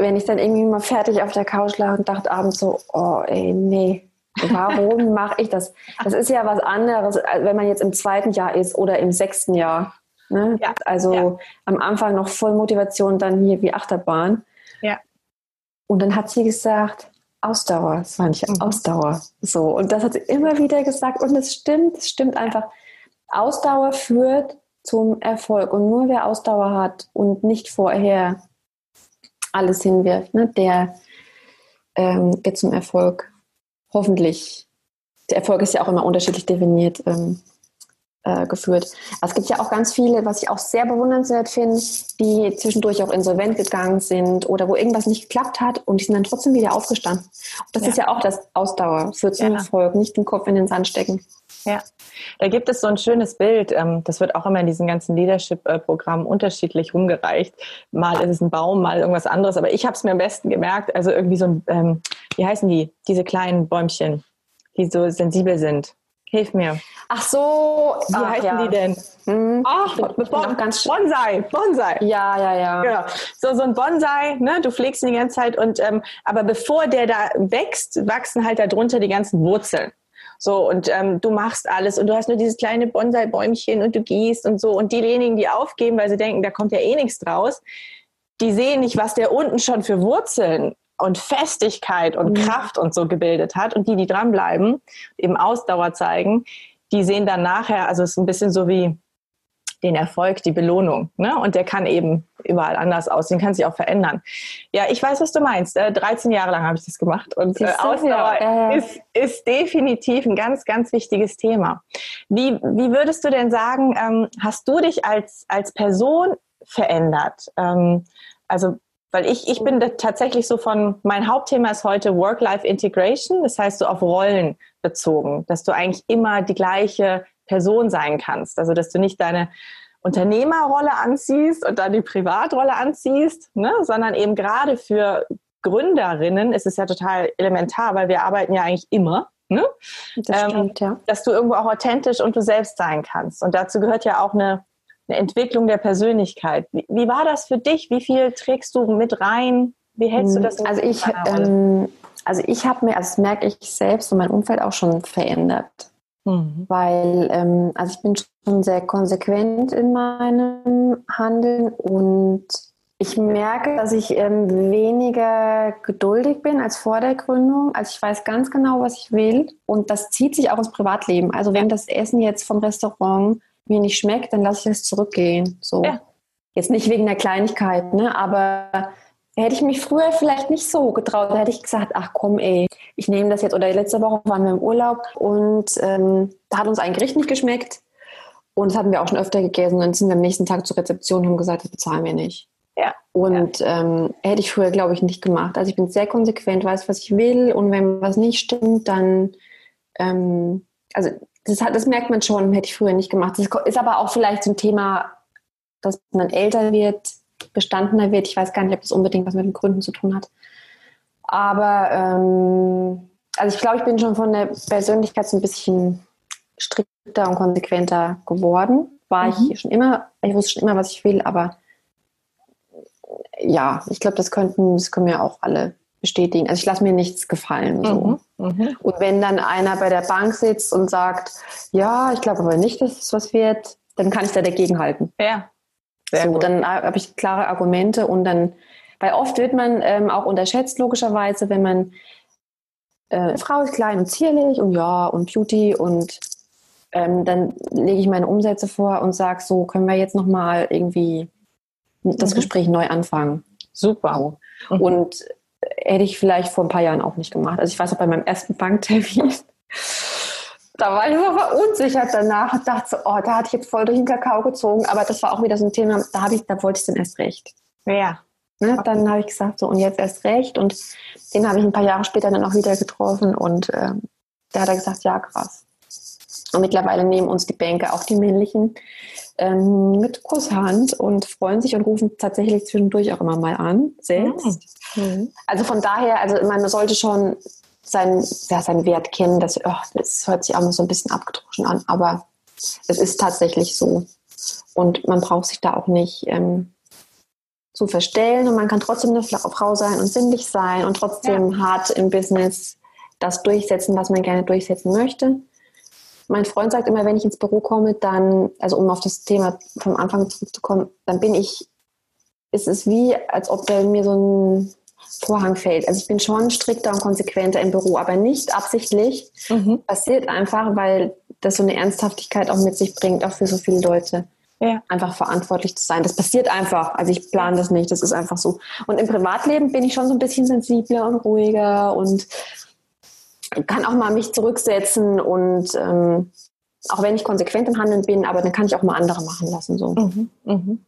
wenn ich dann irgendwie mal fertig auf der Couch lag und dachte abends so, oh ey, nee, warum *laughs* mache ich das? Das ist ja was anderes, wenn man jetzt im zweiten Jahr ist oder im sechsten Jahr. Ne? Ja, also ja. am Anfang noch voll Motivation, dann hier wie Achterbahn. Ja. Und dann hat sie gesagt, Ausdauer, das war nicht mhm. Ausdauer. So, und das hat sie immer wieder gesagt und es stimmt, es stimmt einfach. Ausdauer führt zum Erfolg und nur wer Ausdauer hat und nicht vorher alles hinwirft, ne, der ähm, wird zum Erfolg hoffentlich. Der Erfolg ist ja auch immer unterschiedlich definiert. Ähm, äh, geführt. Aber es gibt ja auch ganz viele, was ich auch sehr bewundernswert finde, die zwischendurch auch insolvent gegangen sind oder wo irgendwas nicht geklappt hat und die sind dann trotzdem wieder aufgestanden. Und das ja. ist ja auch das Ausdauer für zum ja. Erfolg, nicht den Kopf in den Sand stecken. Ja, da gibt es so ein schönes Bild. Ähm, das wird auch immer in diesen ganzen Leadership-Programmen unterschiedlich rumgereicht. Mal ist es ein Baum, mal irgendwas anderes. Aber ich habe es mir am besten gemerkt. Also irgendwie so ein, ähm, wie heißen die? Diese kleinen Bäumchen, die so sensibel sind. Hilf mir. Ach so, wie ach, heißen ja. die denn? Hm. Ach, bon, ganz Bonsai, Bonsai. Ja, ja, ja. Genau. So, so ein Bonsai, ne? du pflegst ihn die ganze Zeit und ähm, aber bevor der da wächst, wachsen halt darunter die ganzen Wurzeln. So, und ähm, du machst alles und du hast nur dieses kleine Bonsai-Bäumchen und du gießt und so. Und diejenigen, die aufgeben, weil sie denken, da kommt ja eh nichts draus, die sehen nicht, was der unten schon für Wurzeln und Festigkeit und mhm. Kraft und so gebildet hat. Und die, die dranbleiben, eben Ausdauer zeigen, die sehen dann nachher, also es ist ein bisschen so wie den Erfolg, die Belohnung. Ne? Und der kann eben überall anders aussehen, kann sich auch verändern. Ja, ich weiß, was du meinst. 13 äh, Jahre lang habe ich das gemacht. Und äh, Ausdauer ja, Ist, ist definitiv ein ganz, ganz wichtiges Thema. Wie, wie würdest du denn sagen, ähm, hast du dich als, als Person verändert? Ähm, also weil ich, ich bin tatsächlich so von, mein Hauptthema ist heute Work-Life-Integration, das heißt so auf Rollen bezogen, dass du eigentlich immer die gleiche Person sein kannst. Also dass du nicht deine Unternehmerrolle anziehst und dann die Privatrolle anziehst, ne? sondern eben gerade für Gründerinnen ist es ja total elementar, weil wir arbeiten ja eigentlich immer. Ne? Das ähm, stimmt, ja. Dass du irgendwo auch authentisch und du selbst sein kannst. Und dazu gehört ja auch eine, eine Entwicklung der Persönlichkeit. Wie, wie, war das für dich? Wie viel trägst du mit rein? Wie hältst du das? Also ich, ähm, also ich habe mir, also das merke ich selbst und mein Umfeld auch schon verändert. Mhm. Weil, ähm, also ich bin schon sehr konsequent in meinem Handeln und ich merke, dass ich ähm, weniger geduldig bin als vor der Gründung. Also ich weiß ganz genau, was ich will und das zieht sich auch ins Privatleben. Also wenn das Essen jetzt vom Restaurant mir nicht schmeckt, dann lasse ich es zurückgehen. So. Ja. Jetzt nicht wegen der Kleinigkeit, ne? aber Hätte ich mich früher vielleicht nicht so getraut, da hätte ich gesagt, ach komm ey, ich nehme das jetzt. Oder letzte Woche waren wir im Urlaub und ähm, da hat uns ein Gericht nicht geschmeckt. Und das hatten wir auch schon öfter gegessen. Und dann sind wir am nächsten Tag zur Rezeption und haben gesagt, das bezahlen wir nicht. Ja. Und ja. Ähm, hätte ich früher, glaube ich, nicht gemacht. Also ich bin sehr konsequent, weiß, was ich will. Und wenn was nicht stimmt, dann, ähm, also das, hat, das merkt man schon, hätte ich früher nicht gemacht. Das ist aber auch vielleicht so ein Thema, dass man älter wird bestandener wird. Ich weiß gar nicht, ob das unbedingt was mit den Gründen zu tun hat. Aber ähm, also ich glaube, ich bin schon von der Persönlichkeit so ein bisschen strikter und konsequenter geworden. War mhm. ich schon immer, ich wusste schon immer, was ich will, aber ja, ich glaube, das könnten, das können wir auch alle bestätigen. Also ich lasse mir nichts gefallen. So. Mhm. Mhm. Und wenn dann einer bei der Bank sitzt und sagt, ja, ich glaube aber nicht, dass es was wird, dann kann ich da dagegen halten. Ja, sehr so, gut. dann habe ich klare Argumente und dann, weil oft wird man ähm, auch unterschätzt, logischerweise, wenn man äh, Frau ist klein und zierlich und ja und Beauty und ähm, dann lege ich meine Umsätze vor und sage so, können wir jetzt nochmal irgendwie das mhm. Gespräch neu anfangen. Super. Mhm. Und hätte ich vielleicht vor ein paar Jahren auch nicht gemacht. Also ich weiß auch bei meinem ersten Banktermin, da war ich so verunsichert danach und dachte so, oh, da hatte ich jetzt voll durch den Kakao gezogen. Aber das war auch wieder so ein Thema, da, ich, da wollte ich dann erst recht. Ja. Ne, dann habe ich gesagt, so und jetzt erst recht. Und den habe ich ein paar Jahre später dann auch wieder getroffen und ähm, da hat er gesagt, ja, krass. Und mittlerweile nehmen uns die Bänke, auch die männlichen, ähm, mit Kusshand und freuen sich und rufen tatsächlich zwischendurch auch immer mal an, selbst. Mhm. Also von daher, also man sollte schon seinen, ja, seinen Wert kennen. Das, oh, das hört sich auch mal so ein bisschen abgedroschen an, aber es ist tatsächlich so. Und man braucht sich da auch nicht ähm, zu verstellen und man kann trotzdem eine Frau sein und sinnlich sein und trotzdem ja. hart im Business das durchsetzen, was man gerne durchsetzen möchte. Mein Freund sagt immer, wenn ich ins Büro komme, dann, also um auf das Thema vom Anfang zurückzukommen, dann bin ich, ist es wie, als ob der mir so ein Vorhang fällt. Also ich bin schon strikter und konsequenter im Büro, aber nicht absichtlich. Mhm. Passiert einfach, weil das so eine Ernsthaftigkeit auch mit sich bringt, auch für so viele Leute. Ja. Einfach verantwortlich zu sein. Das passiert einfach. Also ich plane das nicht, das ist einfach so. Und im Privatleben bin ich schon so ein bisschen sensibler und ruhiger und kann auch mal mich zurücksetzen und ähm, auch wenn ich konsequent im Handeln bin, aber dann kann ich auch mal andere machen lassen. So. Mhm. Mhm.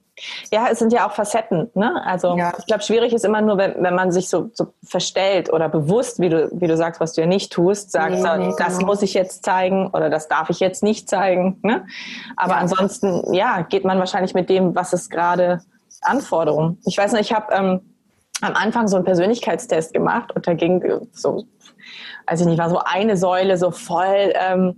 Ja, es sind ja auch Facetten. Ne? Also ja. ich glaube, schwierig ist immer nur, wenn, wenn man sich so, so, verstellt oder bewusst, wie du, wie du sagst, was du ja nicht tust, sagst, nee, nee, das genau. muss ich jetzt zeigen oder das darf ich jetzt nicht zeigen. Ne? Aber ja. ansonsten, ja, geht man wahrscheinlich mit dem, was es gerade Anforderungen. Ich weiß nicht, ich habe ähm, am Anfang so einen Persönlichkeitstest gemacht und da ging so, weiß ich nicht, war so eine Säule so voll. Ähm,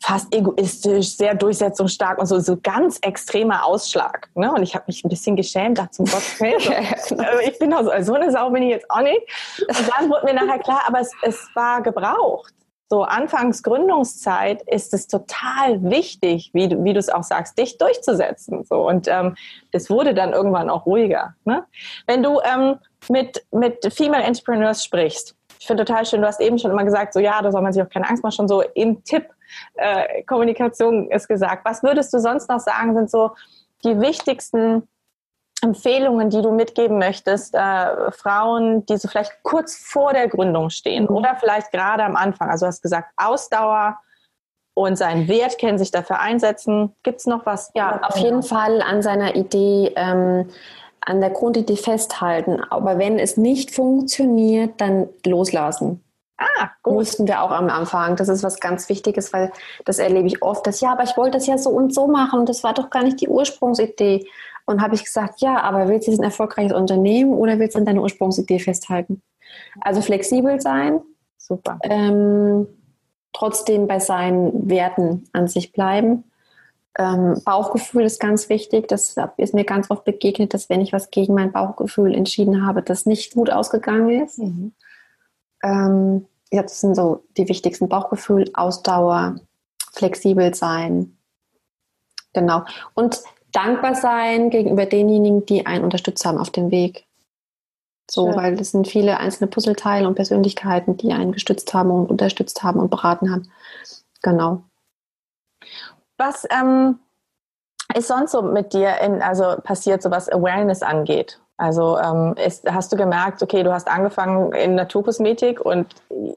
fast egoistisch, sehr durchsetzungsstark und so, so ganz extremer Ausschlag. Ne? Und ich habe mich ein bisschen geschämt, dachte zum Gott, hey, so, *laughs* ich bin doch so, so eine Sau bin ich jetzt auch nicht. Und dann wurde mir nachher klar, aber es, es war gebraucht. So anfangs Gründungszeit ist es total wichtig, wie du, wie du es auch sagst, dich durchzusetzen. So und ähm, es wurde dann irgendwann auch ruhiger. Ne? Wenn du ähm, mit mit Female Entrepreneurs sprichst, ich finde total schön, du hast eben schon immer gesagt, so ja, da soll man sich auch keine Angst machen, schon so im Tipp äh, Kommunikation ist gesagt. Was würdest du sonst noch sagen, sind so die wichtigsten Empfehlungen, die du mitgeben möchtest, äh, Frauen, die so vielleicht kurz vor der Gründung stehen mhm. oder vielleicht gerade am Anfang? Also du hast gesagt, Ausdauer und seinen Wert kennen, sich dafür einsetzen. Gibt es noch was? Ja, auf jeden Fall an seiner Idee, ähm, an der Grundidee festhalten. Aber wenn es nicht funktioniert, dann loslassen. Ah, gut. Mussten wir auch am Anfang. Das ist was ganz Wichtiges, weil das erlebe ich oft, dass ja, aber ich wollte das ja so und so machen und das war doch gar nicht die Ursprungsidee. Und habe ich gesagt, ja, aber willst du ein erfolgreiches Unternehmen oder willst du an deiner Ursprungsidee festhalten? Also flexibel sein. Super. Ähm, trotzdem bei seinen Werten an sich bleiben. Ähm, Bauchgefühl ist ganz wichtig. Das ist mir ganz oft begegnet, dass wenn ich was gegen mein Bauchgefühl entschieden habe, das nicht gut ausgegangen ist. Mhm. Ähm, ja, das sind so die wichtigsten Bauchgefühl, Ausdauer, flexibel sein. Genau. Und dankbar sein gegenüber denjenigen, die einen unterstützt haben auf dem Weg. So, Schön. weil es sind viele einzelne Puzzleteile und Persönlichkeiten, die einen gestützt haben und unterstützt haben und beraten haben. Genau. Was ähm, ist sonst so mit dir in, also passiert, so was Awareness angeht? Also ähm, ist, hast du gemerkt, okay, du hast angefangen in Naturkosmetik und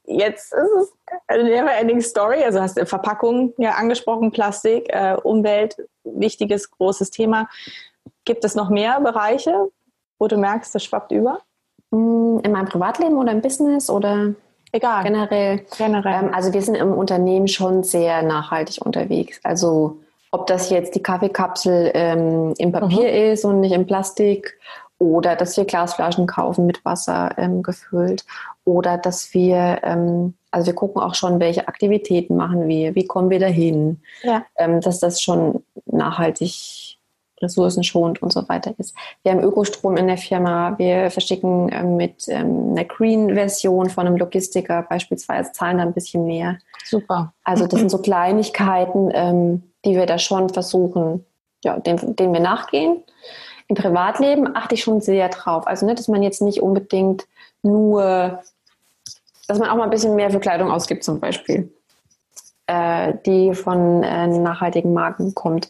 jetzt ist es eine never-ending Story. Also hast du Verpackung ja angesprochen, Plastik, äh, Umwelt, wichtiges, großes Thema. Gibt es noch mehr Bereiche, wo du merkst, das schwappt über? Mm, in meinem Privatleben oder im Business oder egal generell? Generell. Ähm, also wir sind im Unternehmen schon sehr nachhaltig unterwegs. Also ob das jetzt die Kaffeekapsel ähm, im Papier mhm. ist und nicht im Plastik oder dass wir Glasflaschen kaufen mit Wasser ähm, gefüllt oder dass wir, ähm, also wir gucken auch schon, welche Aktivitäten machen wir, wie kommen wir dahin, ja. ähm, dass das schon nachhaltig ressourcenschonend und so weiter ist. Wir haben Ökostrom in der Firma, wir verschicken ähm, mit ähm, einer Green-Version von einem Logistiker beispielsweise, zahlen da ein bisschen mehr. Super. Also das sind so *clears throat* Kleinigkeiten, ähm, die wir da schon versuchen, ja, denen, denen wir nachgehen. Im Privatleben achte ich schon sehr drauf. Also, ne, dass man jetzt nicht unbedingt nur, dass man auch mal ein bisschen mehr für Kleidung ausgibt, zum Beispiel, äh, die von äh, nachhaltigen Marken kommt.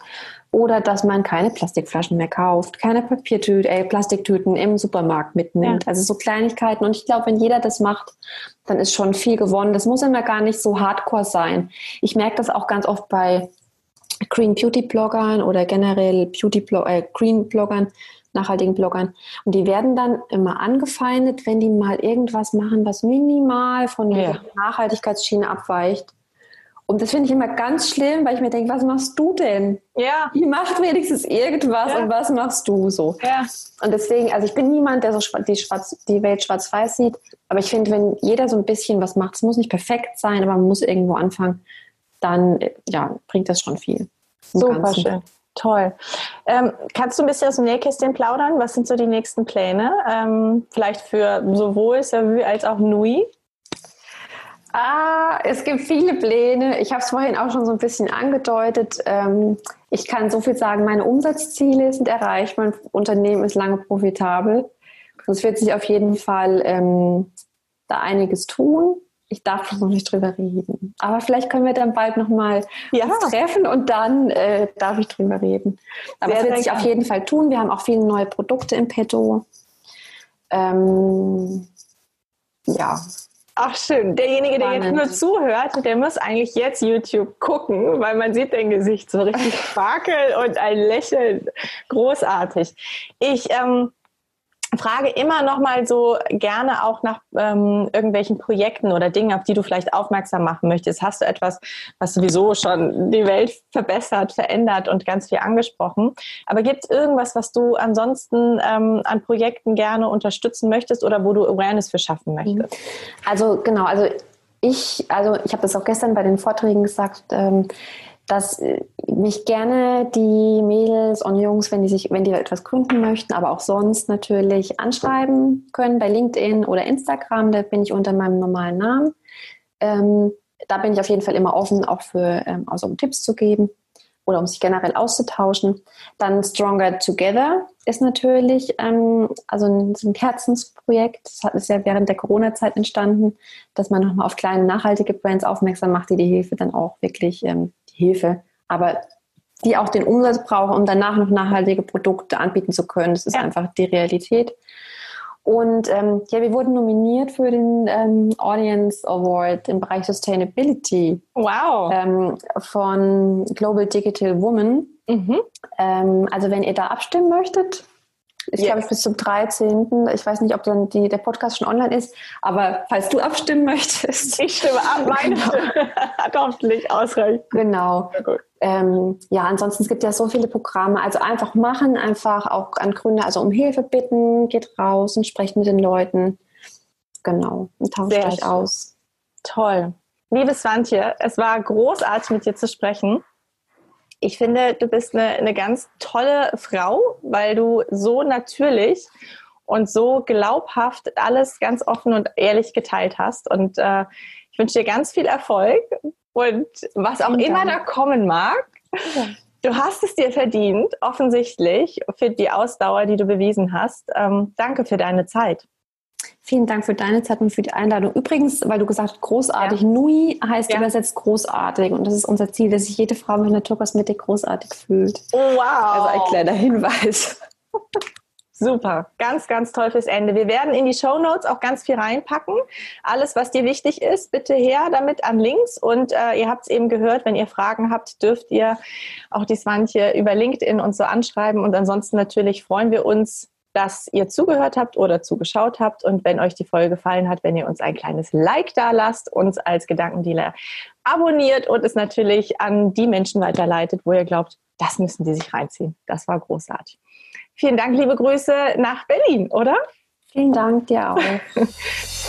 Oder dass man keine Plastikflaschen mehr kauft, keine Papiertüten, äh, Plastiktüten im Supermarkt mitnimmt. Ja. Also so Kleinigkeiten. Und ich glaube, wenn jeder das macht, dann ist schon viel gewonnen. Das muss immer gar nicht so hardcore sein. Ich merke das auch ganz oft bei Green Beauty Bloggern oder generell Beauty äh, Green Bloggern, nachhaltigen Bloggern. Und die werden dann immer angefeindet, wenn die mal irgendwas machen, was minimal von der ja. Nachhaltigkeitsschiene abweicht. Und das finde ich immer ganz schlimm, weil ich mir denke, was machst du denn? Ja. Die macht wenigstens irgendwas ja. und was machst du so? Ja. Und deswegen, also ich bin niemand, der so die, schwarz, die Welt schwarz-weiß sieht, aber ich finde, wenn jeder so ein bisschen was macht, es muss nicht perfekt sein, aber man muss irgendwo anfangen, dann ja, bringt das schon viel. Super Ganzen. schön. Toll. Ähm, kannst du ein bisschen aus dem Nähkästchen plaudern? Was sind so die nächsten Pläne? Ähm, vielleicht für sowohl Savü als auch Nui? Ah, es gibt viele Pläne. Ich habe es vorhin auch schon so ein bisschen angedeutet. Ähm, ich kann so viel sagen, meine Umsatzziele sind erreicht. Mein Unternehmen ist lange profitabel. Es wird sich auf jeden Fall ähm, da einiges tun ich darf noch nicht drüber reden. Aber vielleicht können wir dann bald nochmal ja. uns treffen und dann äh, darf ich drüber reden. Aber es wird sich auf jeden Fall tun. Wir haben auch viele neue Produkte im Petto. Ähm, ja. Ach schön. Derjenige, der jetzt nur zuhört, der muss eigentlich jetzt YouTube gucken, weil man sieht dein Gesicht so richtig *laughs* sparkel und ein Lächeln. Großartig. Ich ähm, frage immer noch mal so gerne auch nach ähm, irgendwelchen Projekten oder Dingen, auf die du vielleicht aufmerksam machen möchtest. Hast du etwas, was sowieso schon die Welt verbessert, verändert und ganz viel angesprochen? Aber gibt es irgendwas, was du ansonsten ähm, an Projekten gerne unterstützen möchtest oder wo du Awareness für schaffen möchtest? Also genau, also ich, also ich habe das auch gestern bei den Vorträgen gesagt. Ähm, dass äh, mich gerne die Mädels und Jungs, wenn die sich, wenn die etwas gründen möchten, aber auch sonst natürlich anschreiben können bei LinkedIn oder Instagram. Da bin ich unter meinem normalen Namen. Ähm, da bin ich auf jeden Fall immer offen, auch für ähm, also um Tipps zu geben. oder um sich generell auszutauschen. Dann Stronger Together ist natürlich ähm, also ein, ein Herzensprojekt. Das ist ja während der Corona-Zeit entstanden, dass man nochmal auf kleine nachhaltige Brands aufmerksam macht, die die Hilfe dann auch wirklich ähm, Hilfe, aber die auch den Umsatz brauchen, um danach noch nachhaltige Produkte anbieten zu können. Das ist ja. einfach die Realität. Und ähm, ja, wir wurden nominiert für den ähm, Audience Award im Bereich Sustainability. Wow. Ähm, von Global Digital Woman. Mhm. Ähm, also wenn ihr da abstimmen möchtet, ich yes. glaube, bis zum 13. Ich weiß nicht, ob dann die, der Podcast schon online ist, aber falls du abstimmen *laughs* möchtest. Ich stimme ab, meine genau. Stimme *laughs* hat hoffentlich ausreichend. Genau. Ähm, ja, ansonsten es gibt ja so viele Programme. Also einfach machen, einfach auch an Gründer, also um Hilfe bitten, geht raus und sprecht mit den Leuten. Genau. Und tauscht Sehr euch aus. Toll. Liebe Swantje, es war großartig mit dir zu sprechen. Ich finde, du bist eine, eine ganz tolle Frau, weil du so natürlich und so glaubhaft alles ganz offen und ehrlich geteilt hast. Und äh, ich wünsche dir ganz viel Erfolg und was auch immer da kommen mag. Du hast es dir verdient, offensichtlich, für die Ausdauer, die du bewiesen hast. Ähm, danke für deine Zeit. Vielen Dank für deine Zeit und für die Einladung. Übrigens, weil du gesagt hast, großartig, ja. Nui heißt ja. übersetzt großartig und das ist unser Ziel, dass sich jede Frau mit Naturkosmetik großartig fühlt. Oh, wow. Also ein kleiner Hinweis. *laughs* Super, ganz, ganz toll fürs Ende. Wir werden in die Show Notes auch ganz viel reinpacken. Alles, was dir wichtig ist, bitte her damit an Links. Und äh, ihr habt es eben gehört, wenn ihr Fragen habt, dürft ihr auch die Swantje über LinkedIn und so anschreiben. Und ansonsten natürlich freuen wir uns dass ihr zugehört habt oder zugeschaut habt. Und wenn euch die Folge gefallen hat, wenn ihr uns ein kleines Like da lasst, uns als Gedankendealer abonniert und es natürlich an die Menschen weiterleitet, wo ihr glaubt, das müssen die sich reinziehen. Das war großartig. Vielen Dank, liebe Grüße nach Berlin, oder? Vielen Dank dir auch. *laughs*